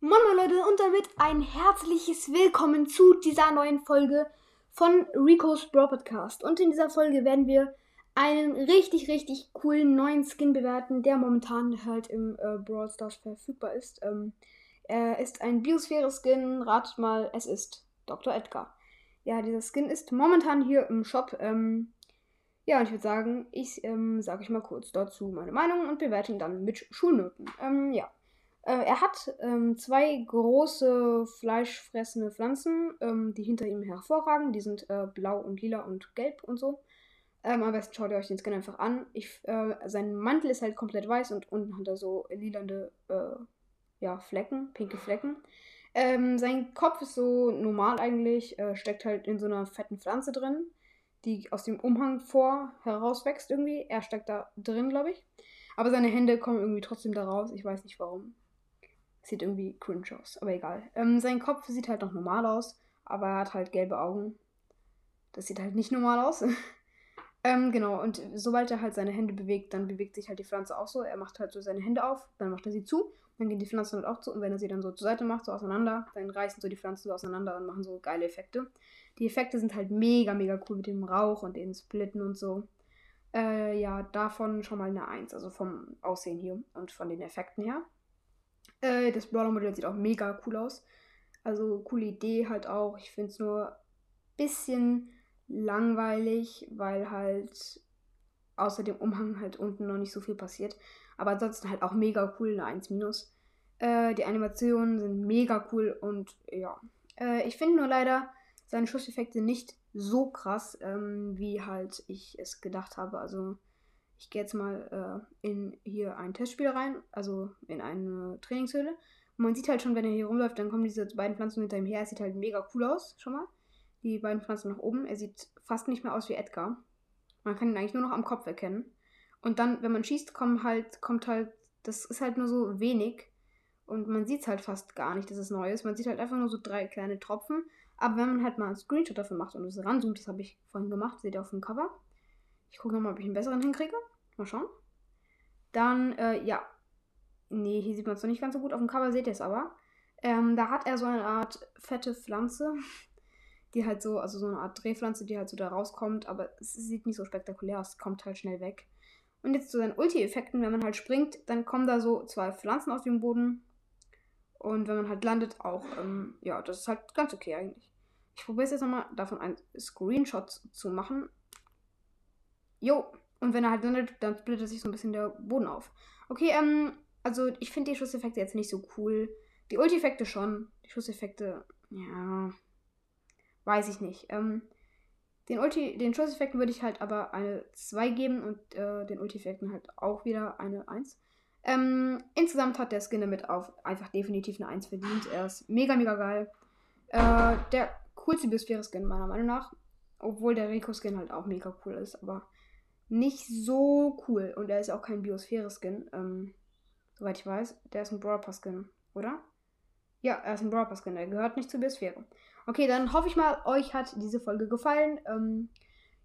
Moin Moin Leute und damit ein herzliches Willkommen zu dieser neuen Folge von Rico's Brawl Podcast. Und in dieser Folge werden wir einen richtig, richtig coolen neuen Skin bewerten, der momentan halt im äh, Brawl Stars verfügbar ist. Ähm, er ist ein Biosphäre-Skin, ratet mal, es ist Dr. Edgar. Ja, dieser Skin ist momentan hier im Shop. Ähm, ja, und ich würde sagen, ich ähm, sage euch mal kurz dazu meine Meinung und bewerte ihn dann mit Schulnoten. Ähm, ja. Äh, er hat ähm, zwei große fleischfressende Pflanzen, ähm, die hinter ihm hervorragen. Die sind äh, blau und lila und gelb und so. Ähm, am besten schaut ihr euch den Skin einfach an. Ich, äh, sein Mantel ist halt komplett weiß und unten hat er so lilande äh, ja, Flecken, pinke Flecken. Ähm, sein Kopf ist so normal eigentlich, äh, steckt halt in so einer fetten Pflanze drin die aus dem Umhang vor herauswächst irgendwie. Er steckt da drin, glaube ich. Aber seine Hände kommen irgendwie trotzdem da raus. Ich weiß nicht warum. Sieht irgendwie cringe aus, aber egal. Ähm, sein Kopf sieht halt noch normal aus, aber er hat halt gelbe Augen. Das sieht halt nicht normal aus. ähm, genau, und sobald er halt seine Hände bewegt, dann bewegt sich halt die Pflanze auch so. Er macht halt so seine Hände auf, dann macht er sie zu, dann gehen die Pflanzen halt auch zu. Und wenn er sie dann so zur Seite macht, so auseinander, dann reißen so die Pflanzen so auseinander und machen so geile Effekte. Die Effekte sind halt mega, mega cool mit dem Rauch und den Splitten und so. Äh, ja, davon schon mal eine 1, also vom Aussehen hier und von den Effekten her. Äh, das Brawler-Modell sieht auch mega cool aus. Also, coole Idee halt auch. Ich finde es nur ein bisschen langweilig, weil halt außer dem Umhang halt unten noch nicht so viel passiert. Aber ansonsten halt auch mega cool, eine 1 minus. Äh, die Animationen sind mega cool und ja. Äh, ich finde nur leider, seine Schusseffekte nicht so krass, ähm, wie halt ich es gedacht habe. Also ich gehe jetzt mal äh, in hier ein Testspiel rein, also in eine Trainingshöhle. Und man sieht halt schon, wenn er hier rumläuft, dann kommen diese beiden Pflanzen hinter ihm her. Es sieht halt mega cool aus, schon mal. Die beiden Pflanzen nach oben. Er sieht fast nicht mehr aus wie Edgar. Man kann ihn eigentlich nur noch am Kopf erkennen. Und dann, wenn man schießt, kommt halt, kommt halt, das ist halt nur so wenig. Und man sieht es halt fast gar nicht, dass es neu ist. Man sieht halt einfach nur so drei kleine Tropfen. Aber wenn man halt mal einen Screenshot dafür macht und es ranzoomt, das habe ich vorhin gemacht, seht ihr auf dem Cover. Ich gucke nochmal, ob ich einen besseren hinkriege. Mal schauen. Dann, äh, ja. Nee, hier sieht man es noch nicht ganz so gut. Auf dem Cover seht ihr es aber. Ähm, da hat er so eine Art fette Pflanze, die halt so, also so eine Art Drehpflanze, die halt so da rauskommt, aber es sieht nicht so spektakulär aus, kommt halt schnell weg. Und jetzt zu seinen Ulti-Effekten, wenn man halt springt, dann kommen da so zwei Pflanzen aus dem Boden. Und wenn man halt landet, auch, ähm, ja, das ist halt ganz okay eigentlich. Ich probiere es jetzt nochmal, davon einen Screenshot zu machen. Jo, und wenn er halt landet, dann splittet sich so ein bisschen der Boden auf. Okay, ähm, also ich finde die Schusseffekte jetzt nicht so cool. Die Ulti-Effekte schon. Die Schusseffekte, ja, weiß ich nicht. Ähm, den, Ulti, den Schusseffekten würde ich halt aber eine 2 geben und äh, den Ulti-Effekten halt auch wieder eine 1. Ähm, insgesamt hat der Skin damit auf einfach definitiv eine 1 verdient. Er ist mega, mega geil. Äh, der coolste Biosphäre-Skin, meiner Meinung nach. Obwohl der Rico-Skin halt auch mega cool ist, aber nicht so cool. Und er ist auch kein Biosphäre-Skin, ähm, soweit ich weiß. Der ist ein Brawl Pass-Skin, oder? Ja, er ist ein Brawl Pass-Skin, er gehört nicht zur Biosphäre. Okay, dann hoffe ich mal, euch hat diese Folge gefallen. Ähm,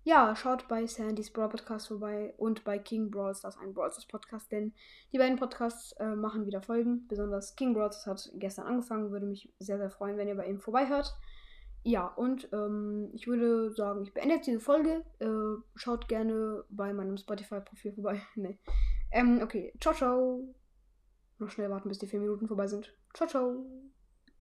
ja, schaut bei Sandys Brawl Podcast vorbei und bei King Brawls, das ist ein Brawl Podcast, denn die beiden Podcasts äh, machen wieder Folgen. Besonders King Brawls hat gestern angefangen, würde mich sehr, sehr freuen, wenn ihr bei ihm vorbeihört. Ja, und ähm, ich würde sagen, ich beende jetzt diese Folge. Äh, schaut gerne bei meinem Spotify-Profil vorbei. nee. Ähm, okay, ciao, ciao. Noch schnell warten, bis die vier Minuten vorbei sind. Ciao, ciao.